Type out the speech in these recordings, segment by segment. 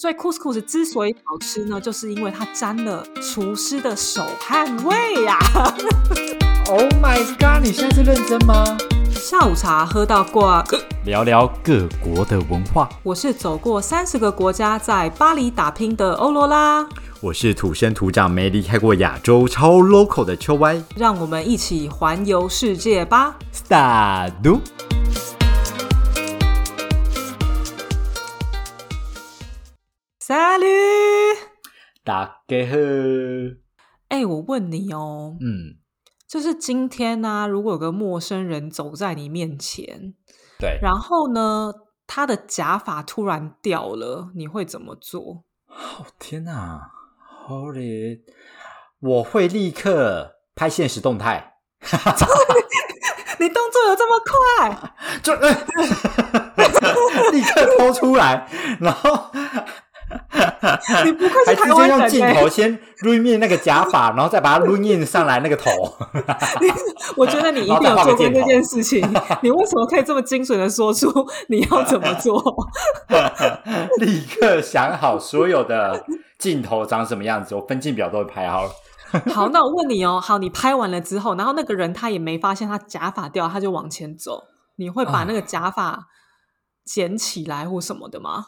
所以 couscous 之所以好吃呢，就是因为它沾了厨师的手汗味呀。Oh my god！你现在是认真吗？下午茶喝到挂，聊聊各国的文化。我是走过三十个国家，在巴黎打拼的欧罗拉。我是土生土长、没离开过亚洲、超 local 的秋歪。让我们一起环游世界吧！Start。大家好。哎，我问你哦，嗯，就是今天呢，如果有个陌生人走在你面前，对，然后呢，他的假发突然掉了，你会怎么做？哦天哪，Holy，我会立刻拍现实动态。你动作有这么快？就 立刻偷出来，然后。你不愧是台湾人，用镜头先录印那个假发，然后再把它撸印上来那个头。我觉得你一定 有做过这件事情。你为什么可以这么精准的说出你要怎么做？立刻想好所有的镜头长什么样子，我分镜表都会拍好了。好，那我问你哦，好，你拍完了之后，然后那个人他也没发现他假发掉，他就往前走，你会把那个假发捡起来或什么的吗？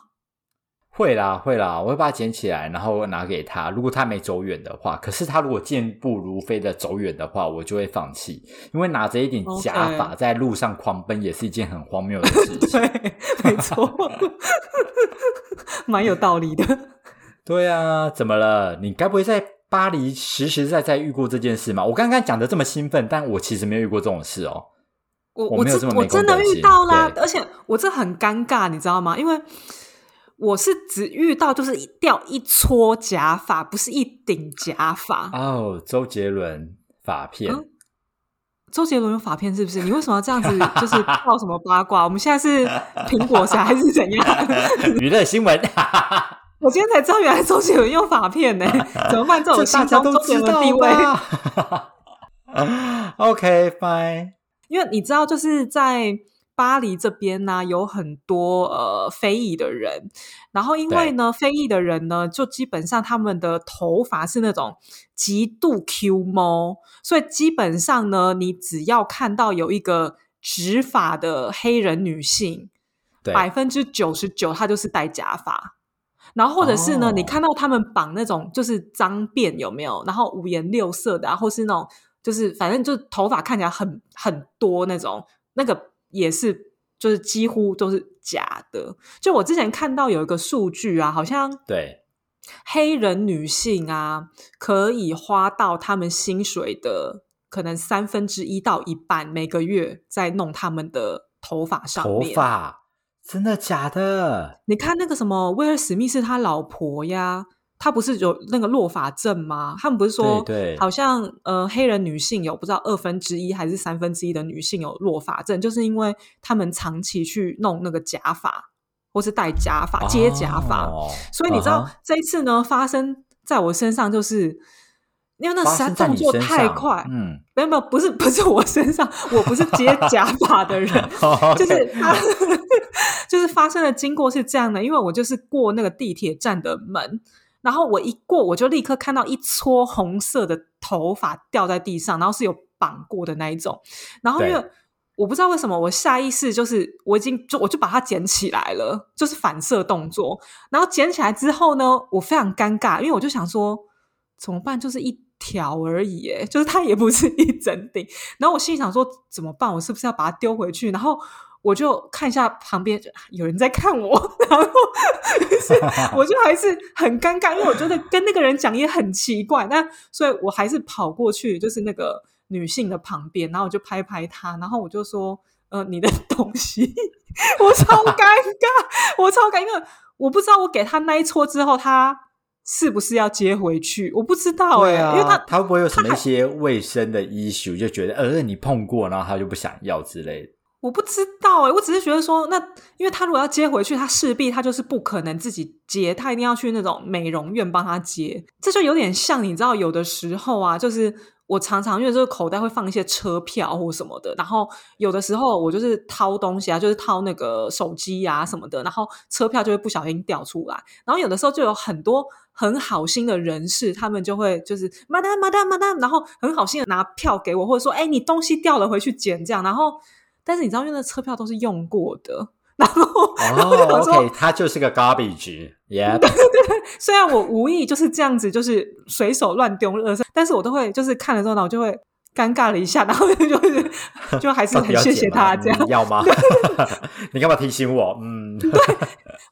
会啦，会啦，我会把它捡起来，然后拿给他。如果他没走远的话，可是他如果健步如飞的走远的话，我就会放弃，因为拿着一顶假发在路上狂奔也是一件很荒谬的 事情。对，没错，蛮有道理的。对啊，怎么了？你该不会在巴黎实实在在遇过这件事吗？我刚刚讲的这么兴奋，但我其实没有遇过这种事哦。我我这我真的遇到啦，而且我这很尴尬，你知道吗？因为。我是只遇到就是掉一撮假发，不是一顶假发哦。周杰伦发片，周杰伦有发片是不是？你为什么要这样子？就是报什么八卦？我们现在是苹果侠还是怎样？娱乐新闻。我今天才知道，原来周杰伦用发片呢？怎么办？这种大家都知道地位。OK，fine。因为你知道，就是在。巴黎这边呢有很多呃非裔的人，然后因为呢非裔的人呢就基本上他们的头发是那种极度 Q 毛，所以基本上呢你只要看到有一个直发的黑人女性，百分之九十九她就是戴假发，然后或者是呢你看到他们绑那种就是脏辫有没有？然后五颜六色的，或是那种就是反正就头发看起来很很多那种那个。也是，就是几乎都是假的。就我之前看到有一个数据啊，好像对黑人女性啊，可以花到他们薪水的可能三分之一到一半，每个月在弄他们的头发上面。头发真的假的？你看那个什么威尔史密斯他老婆呀。他不是有那个落法症吗？他们不是说，好像呃，黑人女性有不知道二分之一还是三分之一的女性有落法症，就是因为他们长期去弄那个假发，或是戴假发、接假发，所以你知道这一次呢，发生在我身上，就是因为那实在动作太快，嗯，没有没有，不是 不是我身上，我不是接假发的人，就是他 就是发生的经过是这样的，因为我就是过那个地铁站的门。然后我一过，我就立刻看到一撮红色的头发掉在地上，然后是有绑过的那一种。然后因为我不知道为什么，我下意识就是我已经就我就把它捡起来了，就是反射动作。然后捡起来之后呢，我非常尴尬，因为我就想说怎么办？就是一条而已，哎就是它也不是一整顶。然后我心里想说怎么办？我是不是要把它丢回去？然后。我就看一下旁边有人在看我，然后是 我就还是很尴尬，因为我觉得跟那个人讲也很奇怪，那所以我还是跑过去，就是那个女性的旁边，然后我就拍拍她，然后我就说：“呃，你的东西。”我超尴尬，我超尴尬，因为我不知道我给他那一撮之后，他是不是要接回去？我不知道哎，因为他他会不会有什么一些卫生的 issue，就觉得呃你碰过，然后他就不想要之类的。我不知道哎，我只是觉得说，那因为他如果要接回去，他势必他就是不可能自己接，他一定要去那种美容院帮他接。这就有点像你知道，有的时候啊，就是我常常因为这个口袋会放一些车票或什么的，然后有的时候我就是掏东西啊，就是掏那个手机啊什么的，然后车票就会不小心掉出来。然后有的时候就有很多很好心的人士，他们就会就是 madam madam madam，然后很好心的拿票给我，或者说哎你东西掉了回去捡这样。然后但是你知道，因为那车票都是用过的。然后，哦，OK，它就是个 garbage，yeah。对对对，虽然我无意就是这样子，就是随手乱丢垃圾，但是我都会就是看了之后呢，我就会尴尬了一下，然后就是 就还是很谢谢他这样。要吗？你干嘛提醒我？嗯，对，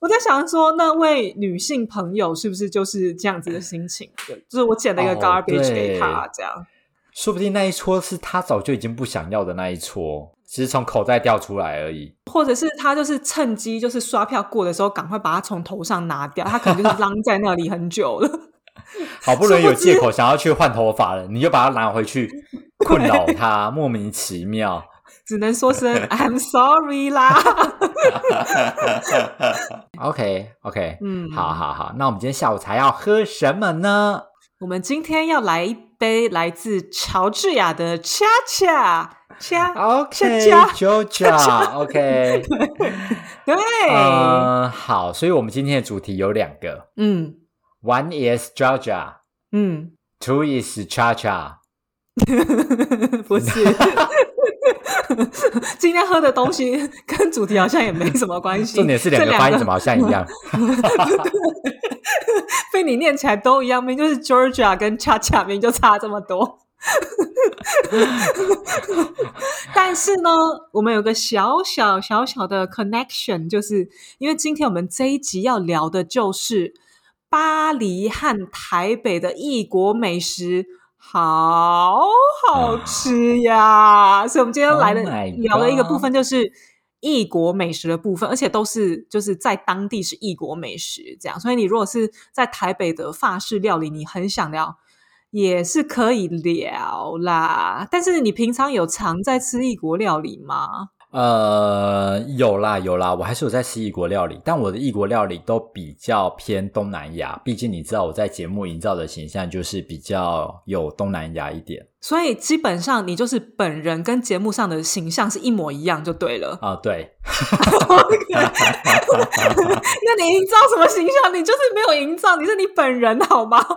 我在想说那位女性朋友是不是就是这样子的心情？对，就是我捡了一个 garbage 给她，这样。说不定那一撮是他早就已经不想要的那一撮。只是从口袋掉出来而已，或者是他就是趁机就是刷票过的时候，赶快把它从头上拿掉。他可能就是扔在那里很久了，好不容易有借口想要去换头发了，你就把它拿回去，困扰他，莫名其妙。只能说声 I'm sorry 啦。OK OK，嗯，好好好，那我们今天下午茶要喝什么呢？我们今天要来一杯来自乔治亚的恰恰。恰，OK，Georgia，OK，对，嗯，好，所以我们今天的主题有两个，嗯，One is Georgia，嗯，Two is Cha Cha，不是，今天喝的东西 跟主题好像也没什么关系，重点是两个发音怎么好像一样，被你念起来都一样，明就是 Georgia 跟 Cha Cha，明就差这么多。但是呢，我们有个小小小小的 connection，就是因为今天我们这一集要聊的就是巴黎和台北的异国美食，好好吃呀！所以，我们今天来的聊的一个部分就是异国美食的部分，而且都是就是在当地是异国美食这样。所以，你如果是在台北的法式料理，你很想聊。也是可以聊啦，但是你平常有常在吃异国料理吗？呃，有啦有啦，我还是有在吃异国料理，但我的异国料理都比较偏东南亚，毕竟你知道我在节目营造的形象就是比较有东南亚一点。所以基本上你就是本人跟节目上的形象是一模一样就对了啊，对。那你营造什么形象？你就是没有营造，你是你本人好吗？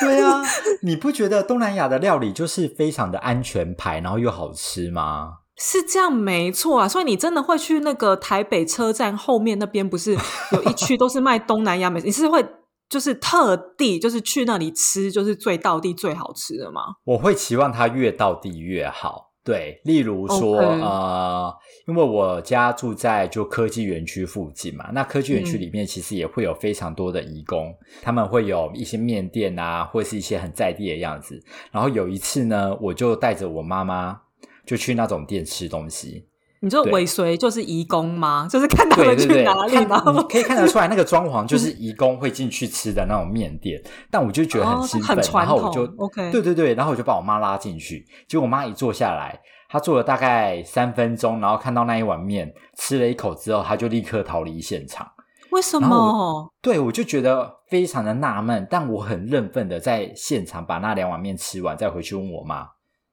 对啊，你不觉得东南亚的料理就是非常的安全牌，然后又好吃吗？是这样，没错啊。所以你真的会去那个台北车站后面那边，不是有一区都是卖东南亚美食？你是会。就是特地就是去那里吃，就是最到地最好吃的吗？我会期望它越到地越好。对，例如说呃，因为我家住在就科技园区附近嘛，那科技园区里面其实也会有非常多的义工，他们会有一些面店啊，或是一些很在地的样子。然后有一次呢，我就带着我妈妈就去那种店吃东西。你就尾随就是移工吗？就是看他们去哪里吗？可以看得出来，那个装潢就是移工会进去吃的那种面店。但我就觉得很兴奋，然后我就 OK，对对对，然后我就把我妈拉进去。结果我妈一坐下来，她坐了大概三分钟，然后看到那一碗面，吃了一口之后，她就立刻逃离现场。为什么？对我就觉得非常的纳闷，但我很认份的在现场把那两碗面吃完，再回去问我妈。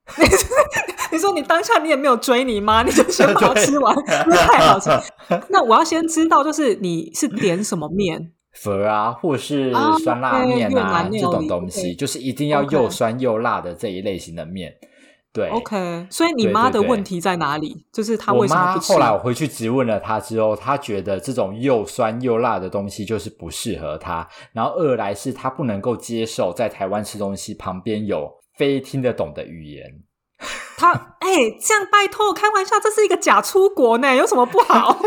你说你当下你也没有追你妈，你就先把它吃完，太好吃。那我要先知道，就是你是点什么面粉啊，或是酸辣面啊这种东西，就是一定要又酸又辣的这一类型的面。对，OK。所以你妈的问题在哪里？就是她为什么不吃？后来我回去质问了她之后，她觉得这种又酸又辣的东西就是不适合她。然后二来是她不能够接受在台湾吃东西旁边有非听得懂的语言。他哎，这样拜托，开玩笑，这是一个假出国呢，有什么不好？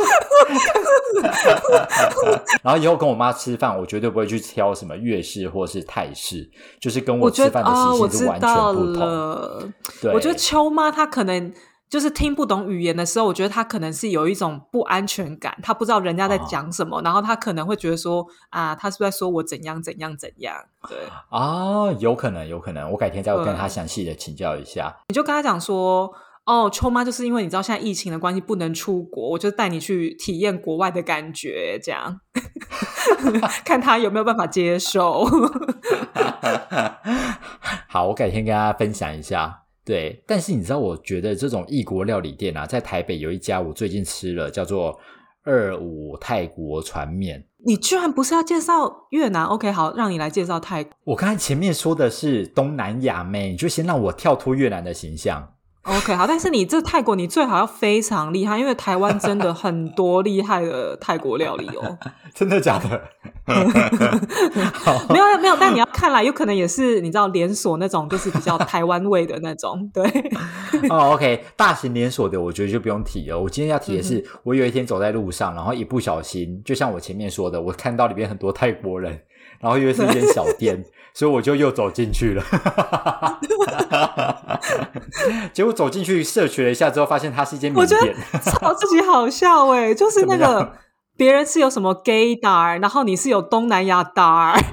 然后以后跟我妈吃饭，我绝对不会去挑什么粤式或是泰式，就是跟我吃饭的习性是完全不同。对，我觉得秋妈她可能。就是听不懂语言的时候，我觉得他可能是有一种不安全感，他不知道人家在讲什么，然后他可能会觉得说啊，他是不是在说我怎样怎样怎样？对啊，有可能，有可能，我改天再跟他详细的请教一下。你就跟他讲说，哦，秋妈就是因为你知道现在疫情的关系不能出国，我就带你去体验国外的感觉，这样 看他有没有办法接受。好，我改天跟大家分享一下。对，但是你知道，我觉得这种异国料理店啊，在台北有一家，我最近吃了，叫做二五泰国船面。你居然不是要介绍越南？OK，好，让你来介绍泰国。我刚才前面说的是东南亚妹，你就先让我跳脱越南的形象。OK，好，但是你这泰国，你最好要非常厉害，因为台湾真的 很多厉害的泰国料理哦。真的假的？没有没有，但你要看来，有可能也是你知道连锁那种，就是比较台湾味的那种。对。哦，OK，大型连锁的，我觉得就不用提了。我今天要提的是，我有一天走在路上，然后一不小心，就像我前面说的，我看到里面很多泰国人，然后以为是一间小店。所以我就又走进去了，结果走进去摄取了一下之后，发现它是一间名店。操，自己好笑哎！就是那个别人是有什么 gay 达，然后你是有东南亚达，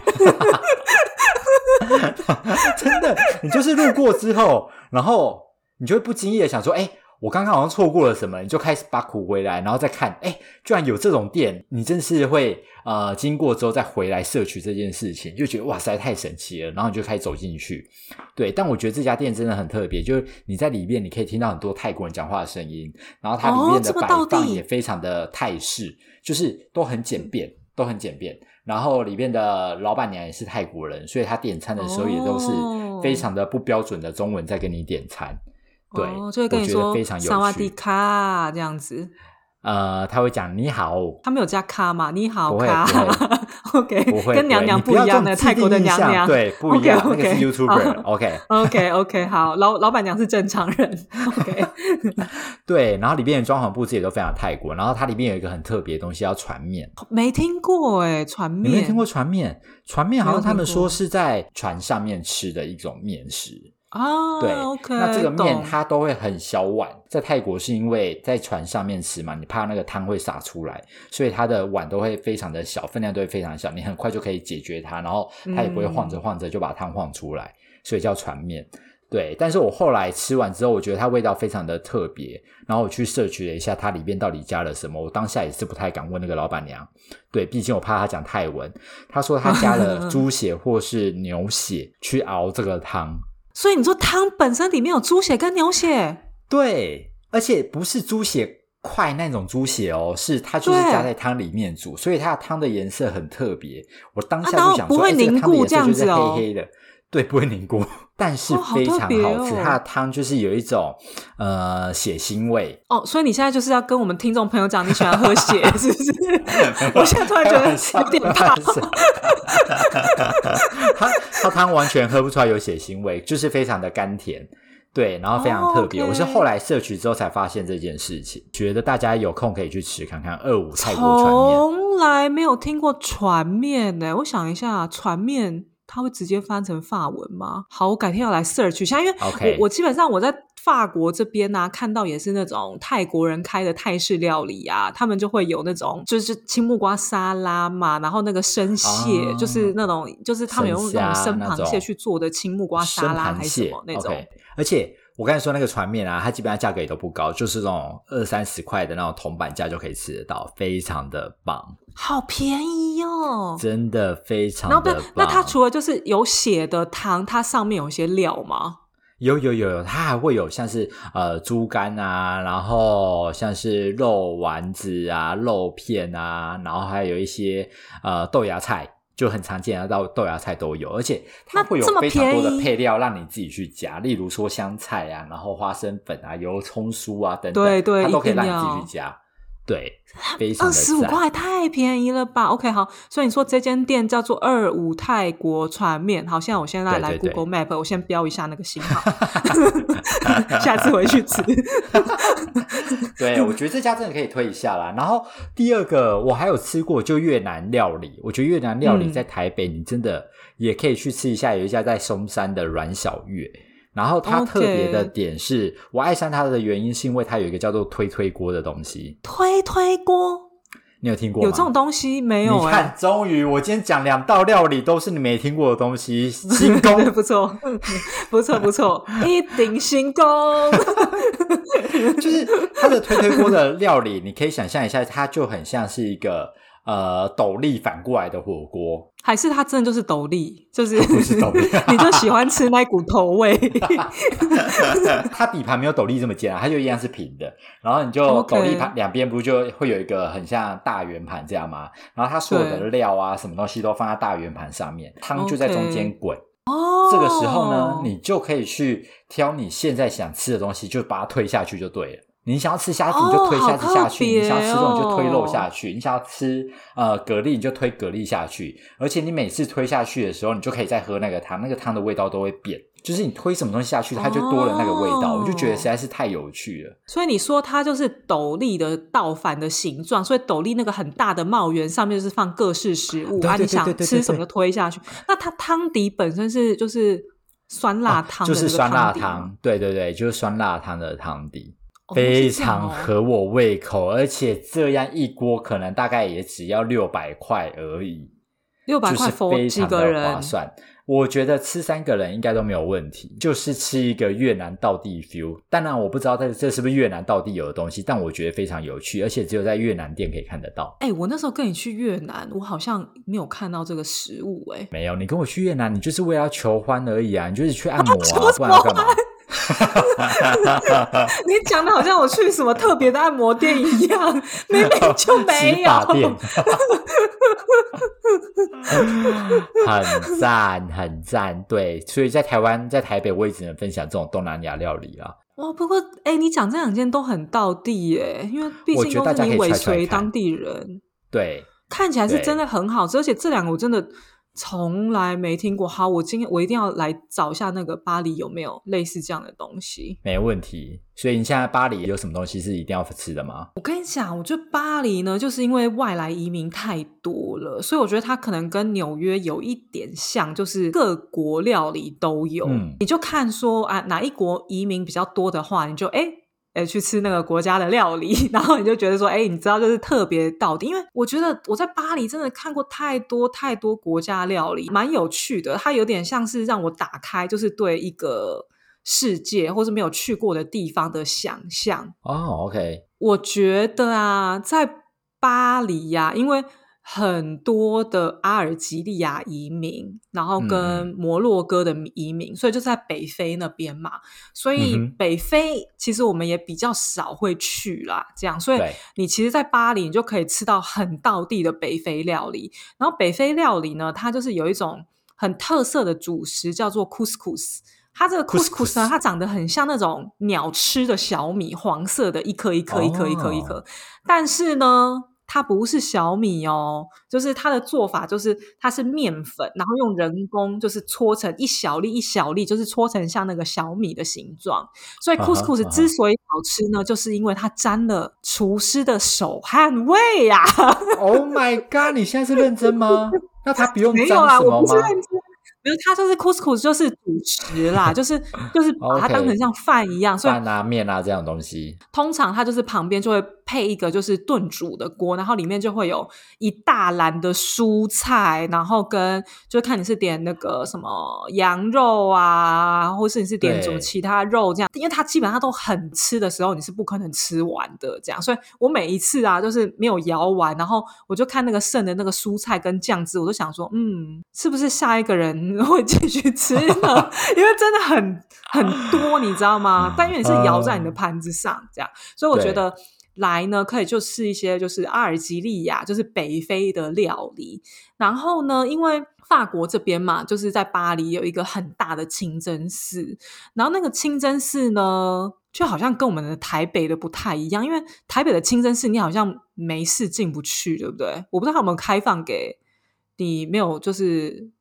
真的，你就是路过之后，然后你就会不经意的想说，哎。我刚刚好像错过了什么，你就开始把苦回来，然后再看，哎，居然有这种店，你真是会呃经过之后再回来摄取这件事情，就觉得哇塞太神奇了，然后你就开始走进去。对，但我觉得这家店真的很特别，就是你在里面你可以听到很多泰国人讲话的声音，然后它里面的摆放也非常的泰式，就是都很简便，都很简便。然后里面的老板娘也是泰国人，所以她点餐的时候也都是非常的不标准的中文在跟你点餐。对，就会跟你说“萨瓦迪卡”这样子。呃，他会讲“你好”，他没有加“卡”嘛？“你好”卡。OK，不会，跟娘娘不一样的泰国的娘娘，对，不一样。那个是 YouTuber。OK，OK，OK，好，老老板娘是正常人。OK，对，然后里面的装潢布置也都非常泰国。然后它里面有一个很特别的东西，叫船面。没听过哎，船面，没听过船面？船面好像他们说是在船上面吃的一种面食。啊，对，那这个面它都会很小碗，在泰国是因为在船上面吃嘛，你怕那个汤会洒出来，所以它的碗都会非常的小，分量都会非常小，你很快就可以解决它，然后它也不会晃着晃着就把汤晃出来，所以叫船面。对，但是我后来吃完之后，我觉得它味道非常的特别，然后我去摄取了一下它里面到底加了什么，我当下也是不太敢问那个老板娘，对，毕竟我怕他讲泰文，他说他加了猪血或是牛血去熬这个汤。所以你说汤本身里面有猪血跟牛血，对，而且不是猪血块那种猪血哦，是它就是加在汤里面煮，所以它的汤的颜色很特别。我当下就想说，凝固这样子哦，黑黑的，对，不会凝固，但是非常好吃。它的汤就是有一种呃血腥味哦，所以你现在就是要跟我们听众朋友讲，你喜欢喝血 是不是？我现在突然觉得有点怕。它它汤完全喝不出来有血腥味，就是非常的甘甜，对，然后非常特别。我是后来摄取之后才发现这件事情，觉得大家有空可以去吃看看二五泰国船面。从来没有听过船面呢，我想一下，船面它会直接翻成法文吗？好，我改天要来 search 一下，因为我我基本上我在。法国这边呢，看到也是那种泰国人开的泰式料理啊，他们就会有那种就是青木瓜沙拉嘛，然后那个生蟹，就是那种就是他们用那种生螃蟹去做的青木瓜沙拉还是什么那种。而且我刚才说那个船面啊，它基本上价格也都不高，就是那种二三十块的那种铜板价就可以吃得到，非常的棒，好便宜哟，真的非常的棒。那它除了就是有血的汤，它上面有一些料吗？有有有有，它还会有像是呃猪肝啊，然后像是肉丸子啊、肉片啊，然后还有一些呃豆芽菜，就很常见的到豆芽菜都有，而且它会有非常多的配料让你自己去加，例如说香菜啊，然后花生粉啊、油葱酥啊等等，对对，它都可以让你自己去加。对，二十五块太便宜了吧？OK，好，所以你说这间店叫做二五泰国船面，好，现在我现在来 Google Map，我先标一下那个信号，下次回去吃。对，我觉得这家真的可以推一下啦。然后第二个，我还有吃过就越南料理，我觉得越南料理在台北你真的也可以去吃一下，有一家在松山的阮小月。然后它特别的点是我爱上它的原因，是因为它有一个叫做推推锅的东西。推推锅，你有听过有这种东西没有？你看，终于我今天讲两道料理都是你没听过的东西，新功不错，不错不错，一定新功。就是它的推推锅的料理，你可以想象一下，它就很像是一个。呃斗笠反过来的火锅，还是它真的就是斗笠，就是 不是斗笠，你就喜欢吃那股头味。它底盘没有斗笠这么尖啊，它就一样是平的。然后你就斗笠盘两边不就会有一个很像大圆盘这样吗？然后它所有的料啊，什么东西都放在大圆盘上面，汤就在中间滚。哦，这个时候呢，你就可以去挑你现在想吃的东西，就把它推下去就对了。你想要吃虾子，你就推虾子下去；你想要吃肉，你就推肉下去；你想要吃呃蛤蜊，你就推蛤蜊下去。而且你每次推下去的时候，你就可以再喝那个汤，那个汤的味道都会变。就是你推什么东西下去，它就多了那个味道。我就觉得实在是太有趣了。所以你说它就是斗笠的倒反的形状，所以斗笠那个很大的帽檐上面就是放各式食物啊，你想吃什么就推下去。那它汤底本身是就是酸辣汤，就是酸辣汤，对对对，就是酸辣汤的汤底。非常合我胃口，而且这样一锅可能大概也只要六百块而已，六百块非常的划算。我觉得吃三个人应该都没有问题，就是吃一个越南道地 feel。当然我不知道这这是不是越南道地有的东西，但我觉得非常有趣，而且只有在越南店可以看得到。哎，我那时候跟你去越南，我好像没有看到这个食物。哎，没有，你跟我去越南，你就是为了求欢而已啊，你就是去按摩啊，不然要干嘛？你讲的好像我去什么特别的按摩店一样，明明就没有。很赞，很赞，对。所以在台湾，在台北，我也只能分享这种东南亚料理啊。哇，不过哎，你讲这两件都很道地耶，因为毕竟都是你尾随当地人，对，看起来是真的很好吃，而且这两个我真的。从来没听过，好，我今天我一定要来找一下那个巴黎有没有类似这样的东西。没问题，所以你现在巴黎有什么东西是一定要吃的吗？我跟你讲，我觉得巴黎呢，就是因为外来移民太多了，所以我觉得它可能跟纽约有一点像，就是各国料理都有。你就看说啊，哪一国移民比较多的话，你就哎。哎，去吃那个国家的料理，然后你就觉得说，哎，你知道就是特别到底，因为我觉得我在巴黎真的看过太多太多国家料理，蛮有趣的。它有点像是让我打开，就是对一个世界或是没有去过的地方的想象。哦，OK，我觉得啊，在巴黎呀，因为。很多的阿尔及利亚移民，然后跟摩洛哥的移民，所以就在北非那边嘛。所以北非其实我们也比较少会去啦。这样，所以你其实，在巴黎你就可以吃到很道地的北非料理。然后北非料理呢，它就是有一种很特色的主食，叫做 couscous。它这个 couscous 呢，它长得很像那种鸟吃的小米，黄色的，一颗一颗一颗一颗一颗。但是呢。它不是小米哦，就是它的做法就是它是面粉，然后用人工就是搓成一小粒一小粒，就是搓成像那个小米的形状。所以 couscous 之所以好吃呢，就是因为它沾了厨师的手汗味呀。Oh my god！你现在是认真吗？那它不用没有啊，我不是认真。因为它就是 couscous，就是主食啦，就是就是把它当成像饭一样，饭啊面啊这样东西。通常它就是旁边就会配一个就是炖煮的锅，然后里面就会有一大篮的蔬菜，然后跟就看你是点那个什么羊肉啊，或是你是点什么其他肉这样。因为它基本上都很吃的时候，你是不可能吃完的这样。所以我每一次啊，就是没有摇完，然后我就看那个剩的那个蔬菜跟酱汁，我都想说，嗯，是不是下一个人？会继续吃呢，因为真的很很多，你知道吗？但因为你是摇在你的盘子上，这样，所以我觉得来呢，可以就吃一些就是阿尔及利亚，就是北非的料理。然后呢，因为法国这边嘛，就是在巴黎有一个很大的清真寺，然后那个清真寺呢，就好像跟我们的台北的不太一样，因为台北的清真寺你好像没事进不去，对不对？我不知道他有没有开放给你，没有就是。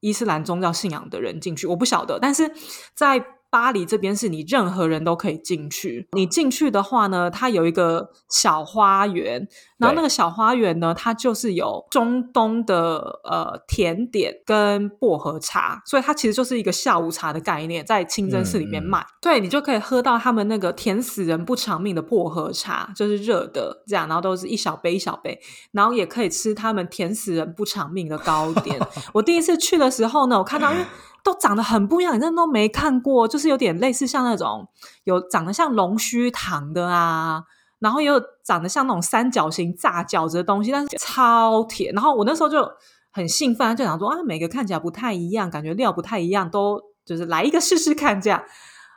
伊斯兰宗教信仰的人进去，我不晓得，但是在。巴黎这边是你任何人都可以进去。你进去的话呢，它有一个小花园，然后那个小花园呢，它就是有中东的呃甜点跟薄荷茶，所以它其实就是一个下午茶的概念，在清真寺里面卖。对你就可以喝到他们那个甜死人不偿命的薄荷茶，就是热的这样，然后都是一小杯一小杯，然后也可以吃他们甜死人不偿命的糕点。我第一次去的时候呢，我看到因为。都长得很不一样，你真的都没看过，就是有点类似像那种有长得像龙须糖的啊，然后又长得像那种三角形炸饺子的东西，但是超甜。然后我那时候就很兴奋，就想说啊，每个看起来不太一样，感觉料不太一样，都就是来一个试试看这样。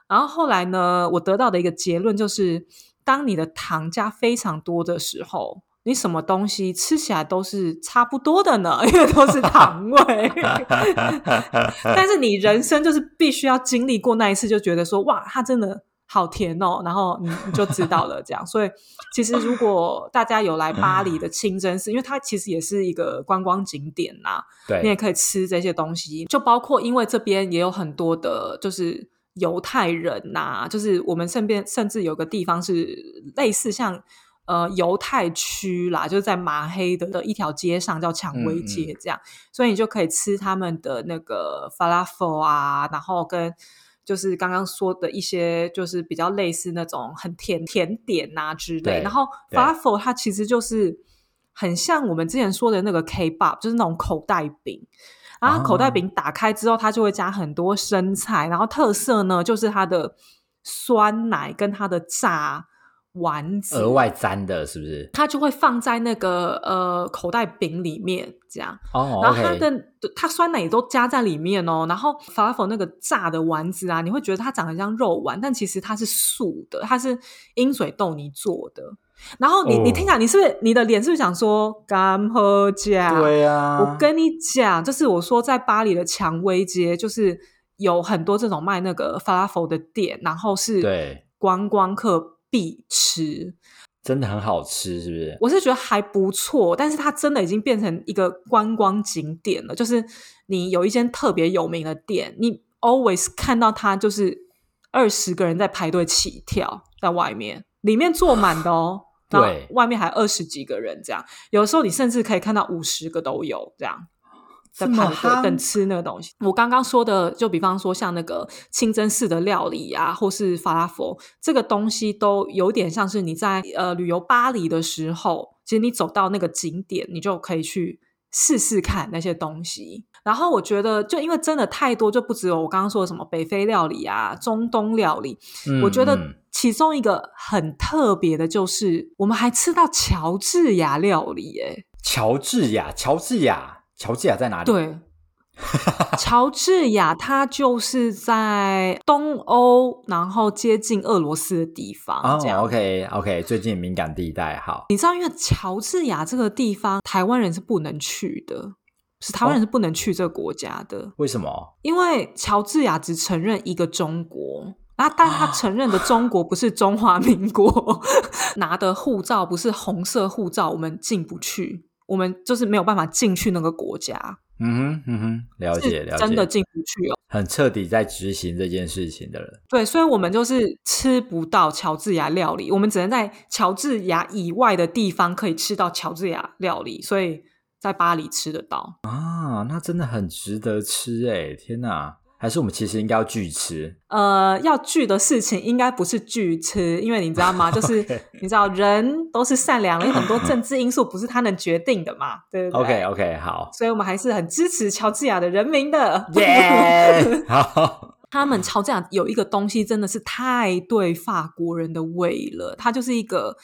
然后后来呢，我得到的一个结论就是，当你的糖加非常多的时候，你什么东西吃起来都是差不多的呢，因为都是糖味。但是你人生就是必须要经历过那一次，就觉得说哇，它真的。好甜哦，然后你你就知道了，这样。所以其实如果大家有来巴黎的清真寺，因为它其实也是一个观光景点呐，对，你也可以吃这些东西。就包括因为这边也有很多的，就是犹太人呐，就是我们身边甚至有个地方是类似像呃犹太区啦，就是在马黑的的一条街上叫蔷薇街这样，所以你就可以吃他们的那个 falafel 啊，然后跟。就是刚刚说的一些，就是比较类似那种很甜甜点呐之类。然后 falafel 它其实就是很像我们之前说的那个 k b a b 就是那种口袋饼。然后口袋饼打开之后，它就会加很多生菜。然后特色呢，就是它的酸奶跟它的炸。丸子额外沾的是不是？它就会放在那个呃口袋饼里面，这样哦。然后它的它酸奶也都加在里面哦。然后法拉佛那个炸的丸子啊，你会觉得它长得像肉丸，但其实它是素的，它是鹰嘴豆泥做的。然后你你听讲，你是不是你的脸是不是想说干喝酱？对呀，我跟你讲，就是我说在巴黎的蔷薇街，就是有很多这种卖那个法拉佛的店，然后是对观光客。必吃，真的很好吃，是不是？我是觉得还不错，但是它真的已经变成一个观光景点了。就是你有一间特别有名的店，你 always 看到它就是二十个人在排队起跳，在外面，里面坐满的哦。对，外面还二十几个人这样，有时候你甚至可以看到五十个都有这样。在排队等吃那个东西。我刚刚说的，就比方说像那个清真寺的料理啊，或是法拉佛这个东西，都有点像是你在呃旅游巴黎的时候，其实你走到那个景点，你就可以去试试看那些东西。然后我觉得，就因为真的太多，就不只有我刚刚说的什么北非料理啊、中东料理。我觉得其中一个很特别的，就是我们还吃到乔治亚料理。哎，乔治亚，乔治亚。乔治亚在哪里？对，乔治亚它就是在东欧，然后接近俄罗斯的地方。哦，OK OK，最近敏感地带。好，你知道，因为乔治亚这个地方，台湾人是不能去的，是台湾人是不能去这个国家的。为什么？因为乔治亚只承认一个中国，那但他承认的中国不是中华民国，拿的护照不是红色护照，我们进不去。我们就是没有办法进去那个国家，嗯哼嗯哼，了解了解，真的进不去哦，很彻底在执行这件事情的人，对，所以我们就是吃不到乔治亚料理，我们只能在乔治亚以外的地方可以吃到乔治亚料理，所以在巴黎吃得到啊，那真的很值得吃哎，天哪！还是我们其实应该要拒吃？呃，要拒的事情应该不是拒吃，因为你知道吗？就是 你知道人都是善良的，有很多政治因素不是他能决定的嘛，对不对？OK OK，好，所以我们还是很支持乔治亚的人民的。耶，好，他们乔治亚有一个东西真的是太对法国人的胃了，它就是一个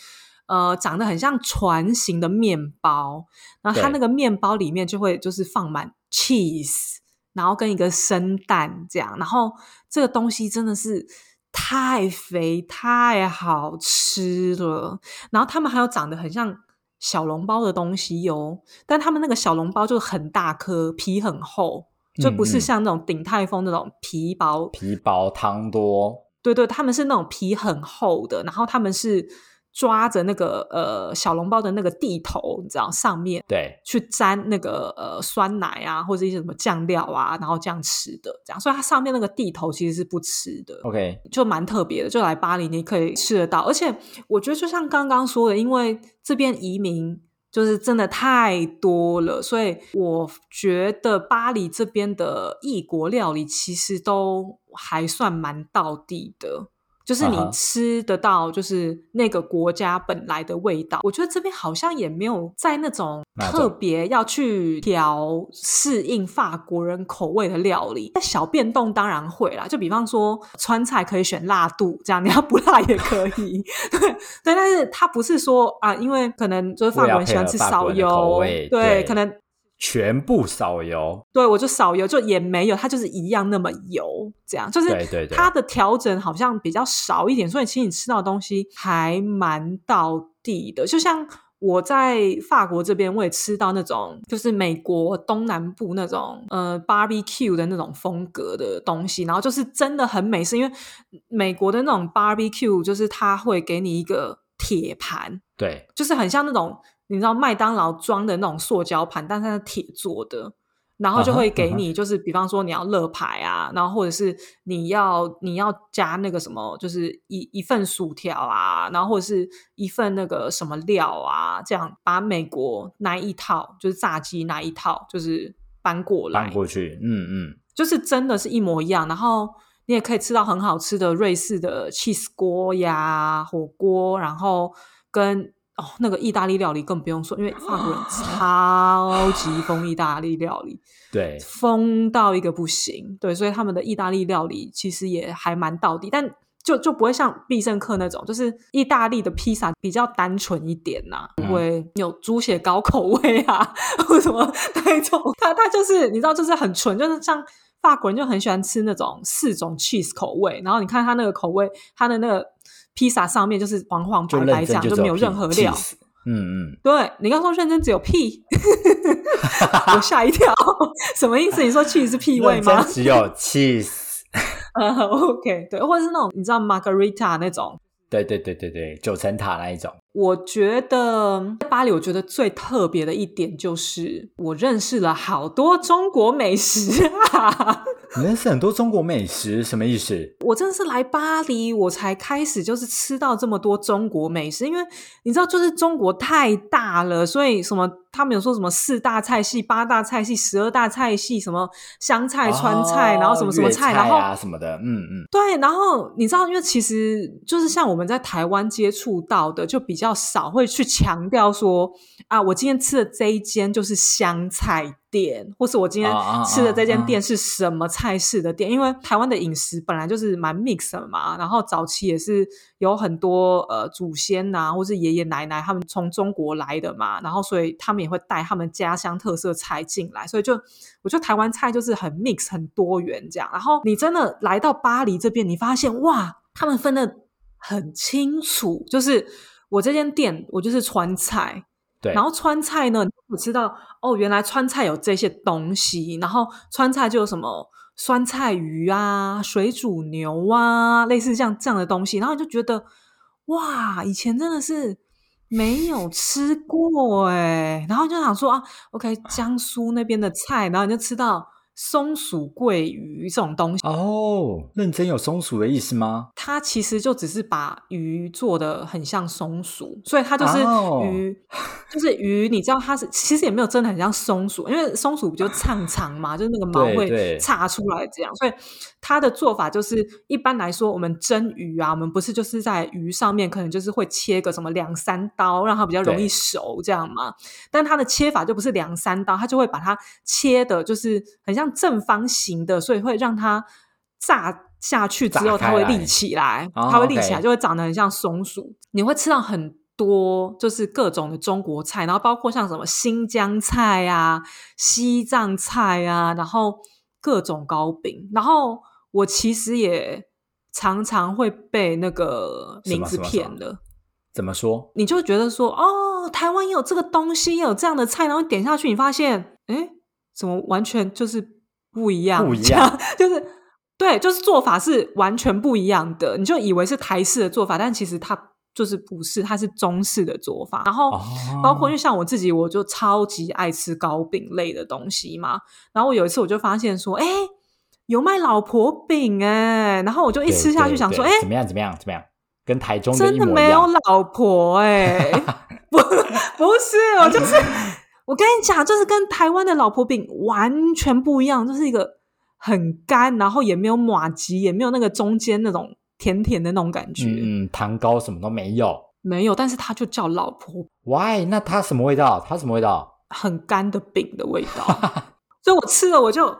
呃长得很像船形的面包，然后它那个面包里面就会就是放满 cheese。然后跟一个生蛋这样，然后这个东西真的是太肥太好吃了。然后他们还有长得很像小笼包的东西哟，但他们那个小笼包就很大颗，皮很厚，就不是像那种鼎泰丰那种皮薄皮薄汤多。对对，他们是那种皮很厚的，然后他们是。抓着那个呃小笼包的那个地头，你知道上面对，去沾那个呃酸奶啊，或者一些什么酱料啊，然后这样吃的，这样，所以它上面那个地头其实是不吃的。OK，就蛮特别的，就来巴黎你可以吃得到，而且我觉得就像刚刚说的，因为这边移民就是真的太多了，所以我觉得巴黎这边的异国料理其实都还算蛮到地的。就是你吃得到，就是那个国家本来的味道。我觉得这边好像也没有在那种特别要去调适应法国人口味的料理。那小变动当然会啦，就比方说川菜可以选辣度，这样你要不辣也可以。对对，但是它不是说啊，因为可能就是法国人喜欢吃少油，对，可能。全部少油，对我就少油，就也没有，它就是一样那么油，这样就是它的调整好像比较少一点，所以其实你吃到的东西还蛮到地的。就像我在法国这边，我也吃到那种就是美国东南部那种呃 barbecue 的那种风格的东西，然后就是真的很美式，因为美国的那种 barbecue 就是它会给你一个铁盘，对，就是很像那种。你知道麦当劳装的那种塑胶盘，但它是铁做的，然后就会给你，就是比方说你要乐牌啊，然后或者是你要你要加那个什么，就是一一份薯条啊，然后或者是一份那个什么料啊，这样把美国那一套就是炸鸡那一套就是搬过来搬过去，嗯嗯，就是真的是一模一样，然后你也可以吃到很好吃的瑞士的 cheese 锅呀火锅，然后跟。哦，那个意大利料理更不用说，因为法国人超级疯意大利料理，对，疯到一个不行，对，所以他们的意大利料理其实也还蛮到底，但就就不会像必胜客那种，就是意大利的披萨比较单纯一点呐，不会有猪血糕口味啊，或什么那种，它它就是你知道，就是很纯，就是像法国人就很喜欢吃那种四种 cheese 口味，然后你看它那个口味，它的那个。披萨上面就是黄黄白白这样，就没有任何料。嗯嗯，对你刚说认真只有屁，我吓一跳，什么意思？你说 cheese 是屁味吗？只有 cheese。嗯，OK，对，或者是那种你知道 margarita 那种。对对对对对，九层塔那一种。我觉得巴黎，我觉得最特别的一点就是我认识了好多中国美食啊！你认识很多中国美食，什么意思？我真的是来巴黎，我才开始就是吃到这么多中国美食，因为你知道，就是中国太大了，所以什么他们有说什么四大菜系、八大菜系、十二大菜系，什么湘菜、川菜，然后什么什么菜，然后啊什么的，嗯嗯，对，然后你知道，因为其实就是像我们在台湾接触到的，就比较。较少会去强调说啊，我今天吃的这一间就是湘菜店，或是我今天吃的这间店是什么菜式的店？因为台湾的饮食本来就是蛮 mix 的嘛，然后早期也是有很多呃祖先呐，或是爷爷奶奶他们从中国来的嘛，然后所以他们也会带他们家乡特色菜进来，所以就我觉得台湾菜就是很 mix 很多元这样。然后你真的来到巴黎这边，你发现哇，他们分的很清楚，就是。我这间店，我就是川菜，对。然后川菜呢，我知道哦，原来川菜有这些东西。然后川菜就有什么酸菜鱼啊、水煮牛啊，类似像这样的东西。然后你就觉得哇，以前真的是没有吃过哎。然后就想说啊，OK，江苏那边的菜，然后你就吃到。松鼠桂鱼这种东西哦，认真有松鼠的意思吗？它其实就只是把鱼做的很像松鼠，所以它就是鱼，就是鱼。你知道它是其实也没有真的很像松鼠，因为松鼠不就长长嘛，就是那个毛会岔出来这样。所以它的做法就是一般来说，我们蒸鱼啊，我们不是就是在鱼上面可能就是会切个什么两三刀，让它比较容易熟这样嘛。但它的切法就不是两三刀，它就会把它切的，就是很像。正方形的，所以会让它炸下去之后，它会立起来，它会立起来，就会长得很像松鼠。你会吃到很多，就是各种的中国菜，然后包括像什么新疆菜啊、西藏菜啊，然后各种糕饼。然后我其实也常常会被那个名字骗了。怎么说？你就觉得说，哦，台湾也有这个东西，也有这样的菜，然后点下去，你发现，哎，怎么完全就是。不一样，不一样，就是对，就是做法是完全不一样的。你就以为是台式的做法，但其实它就是不是，它是中式的做法。然后包括就像我自己，我就超级爱吃糕饼类的东西嘛。然后我有一次我就发现说，哎，有卖老婆饼哎，然后我就一吃下去想说，哎，怎么样？怎么样？怎么样？跟台中真的没有老婆哎，不 不是，我就是。我跟你讲，就是跟台湾的老婆饼完全不一样，就是一个很干，然后也没有马吉，也没有那个中间那种甜甜的那种感觉。嗯，糖糕什么都没有，没有，但是它就叫老婆。Why？那它什么味道？它什么味道？很干的饼的味道。所以我吃了，我就。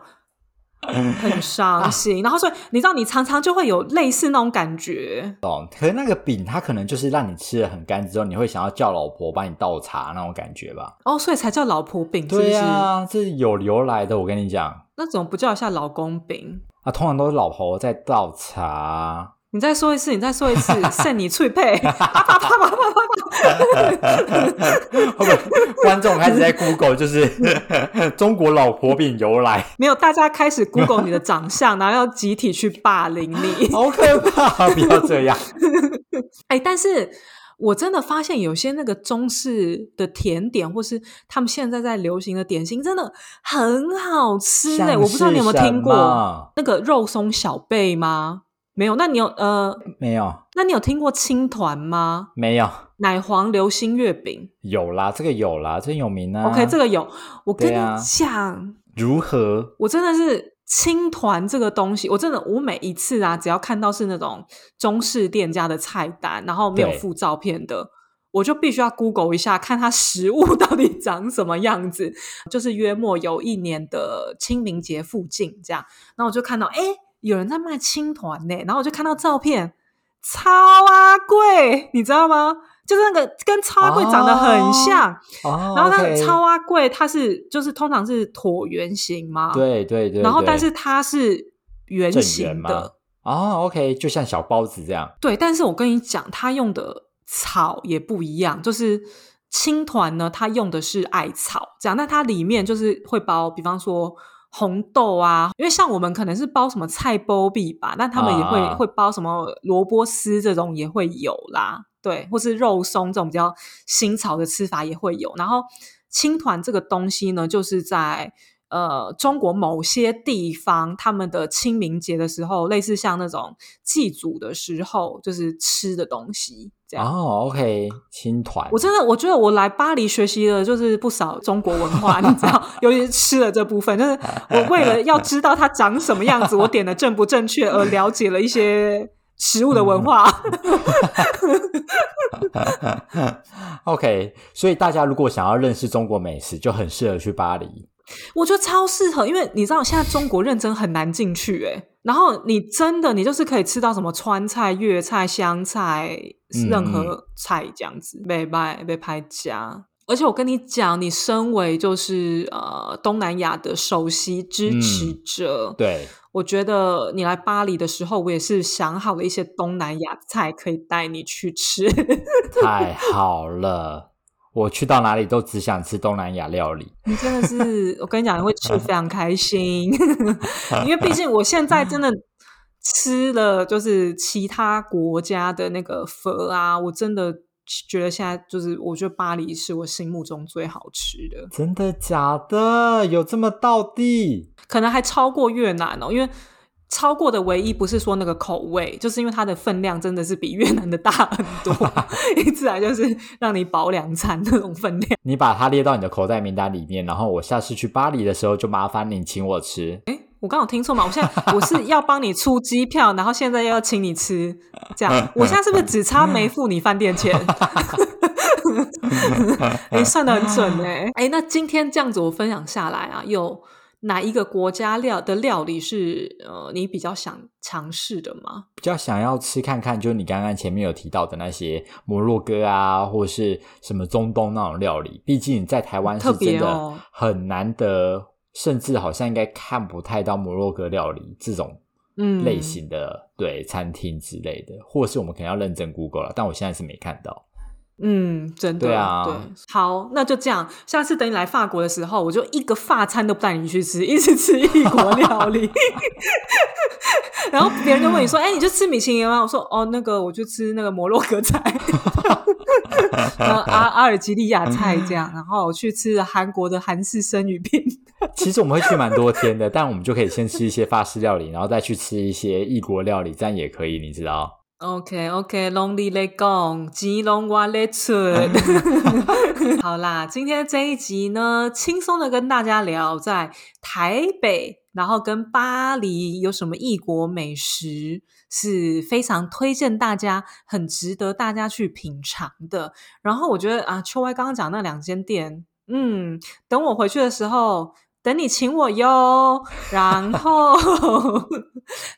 很伤心，然后所以你知道，你常常就会有类似那种感觉。哦，可是那个饼，它可能就是让你吃的很干之后，你会想要叫老婆帮你倒茶那种感觉吧？哦，所以才叫老婆饼。对呀，这是有由来的。我跟你讲，那怎么不叫一下老公饼？啊，通常都是老婆在倒茶。你再说一次，你再说一次，剩你脆配。啪啪啪啪 观众开始在 Google，就是中国老婆饼由来。没有，大家开始 Google 你的长相，然后要集体去霸凌你。好可怕！不要这样。哎，但是我真的发现有些那个中式的甜点，或是他们现在在流行的点心，真的很好吃哎！我不知道你有没有听过那个肉松小贝吗？没有，那你有呃？没有，那你有听过青团吗？没有，奶黄流心月饼有啦，这个有啦，真有名啊。OK，这个有，我跟你讲，如何？我真的是青团这个东西，我真的我每一次啊，只要看到是那种中式店家的菜单，然后没有附照片的，我就必须要 Google 一下，看它食物到底长什么样子。就是约莫有一年的清明节附近这样，然后我就看到，哎。有人在卖青团呢，然后我就看到照片，超阿贵，你知道吗？就是那个跟超阿贵长得很像，然后那个超阿贵它是就是通常是椭圆形嘛，对对对，然后但是它是圆形的哦 o k 就像小包子这样。对，但是我跟你讲，它用的草也不一样，就是青团呢，它用的是艾草，这样，那它里面就是会包，比方说。红豆啊，因为像我们可能是包什么菜包币吧，那他们也会会包什么萝卜丝这种也会有啦，对，或是肉松这种比较新潮的吃法也会有。然后青团这个东西呢，就是在。呃，中国某些地方，他们的清明节的时候，类似像那种祭祖的时候，就是吃的东西这样。哦，OK，青团，我真的我觉得我来巴黎学习了，就是不少中国文化，你知道，尤其是吃的这部分，就是我为了要知道它长什么样子，我点的正不正确，而了解了一些食物的文化。OK，所以大家如果想要认识中国美食，就很适合去巴黎。我觉得超适合，因为你知道现在中国认真很难进去哎，然后你真的你就是可以吃到什么川菜、粤菜、湘菜，任何菜这样子，被拍被拍家。而且我跟你讲，你身为就是呃东南亚的首席支持者，对，我觉得你来巴黎的时候，我也是想好了一些东南亚菜可以带你去吃，太好了。我去到哪里都只想吃东南亚料理。你真的是，我跟你讲，你会吃非常开心，因为毕竟我现在真的吃了就是其他国家的那个佛啊，我真的觉得现在就是，我觉得巴黎是我心目中最好吃的。真的假的？有这么到地？可能还超过越南哦，因为。超过的唯一不是说那个口味，就是因为它的分量真的是比越南的大很多，一次来就是让你饱两餐那种分量。你把它列到你的口袋名单里面，然后我下次去巴黎的时候就麻烦你请我吃。哎，我刚好听错吗？我现在我是要帮你出机票，然后现在要请你吃，这样我现在是不是只差没付你饭店钱？你算的很准哎！哎，那今天这样子我分享下来啊，有。哪一个国家料的料理是呃你比较想尝试的吗？比较想要吃看看，就是你刚刚前面有提到的那些摩洛哥啊，或者是什么中东那种料理。毕竟在台湾是真的很难得，甚至好像应该看不太到摩洛哥料理这种类型的对餐厅之类的，或是我们可能要认真 Google 了，但我现在是没看到。嗯，真的对啊，对，好，那就这样。下次等你来法国的时候，我就一个法餐都不带你去吃，一直吃异国料理。然后别人就问你说：“哎，你就吃米其林吗？”我说：“哦，那个我就吃那个摩洛哥菜，阿阿尔及利亚菜这样。”然后我去吃韩国的韩式生鱼片。其实我们会去蛮多天的，但我们就可以先吃一些法式料理，然后再去吃一些异国料理，这样也可以，你知道。OK OK，龙你来讲，吉龙我来出。好啦，今天这一集呢，轻松的跟大家聊在台北，然后跟巴黎有什么异国美食是非常推荐大家，很值得大家去品尝的。然后我觉得啊，秋歪刚刚讲那两间店，嗯，等我回去的时候。等你请我哟，然后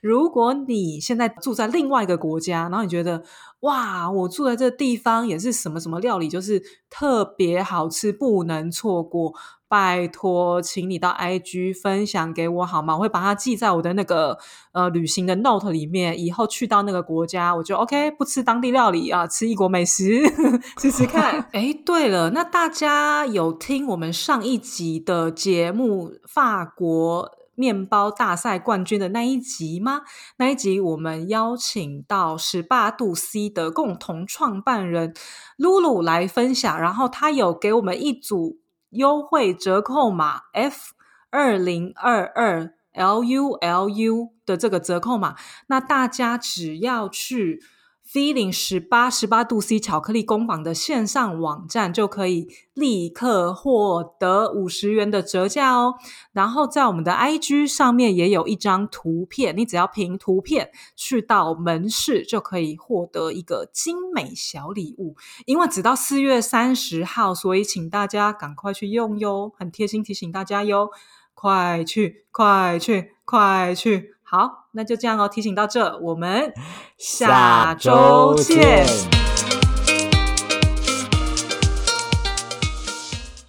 如果你现在住在另外一个国家，然后你觉得哇，我住在这地方也是什么什么料理，就是特别好吃，不能错过。拜托，请你到 IG 分享给我好吗？我会把它记在我的那个呃旅行的 note 里面。以后去到那个国家，我就 OK，不吃当地料理啊，吃异国美食，试试看。哎，对了，那大家有听我们上一集的节目《法国面包大赛冠军》的那一集吗？那一集我们邀请到十八度 C 的共同创办人露露来分享，然后他有给我们一组。优惠折扣码 F 二零二二 L U L U 的这个折扣码，那大家只要去。Feeling 十八十八度 C 巧克力工坊的线上网站就可以立刻获得五十元的折价哦。然后在我们的 IG 上面也有一张图片，你只要凭图片去到门市就可以获得一个精美小礼物。因为只到四月三十号，所以请大家赶快去用哟，很贴心提醒大家哟，快去快去快去！好，那就这样哦。提醒到这，我们下周见。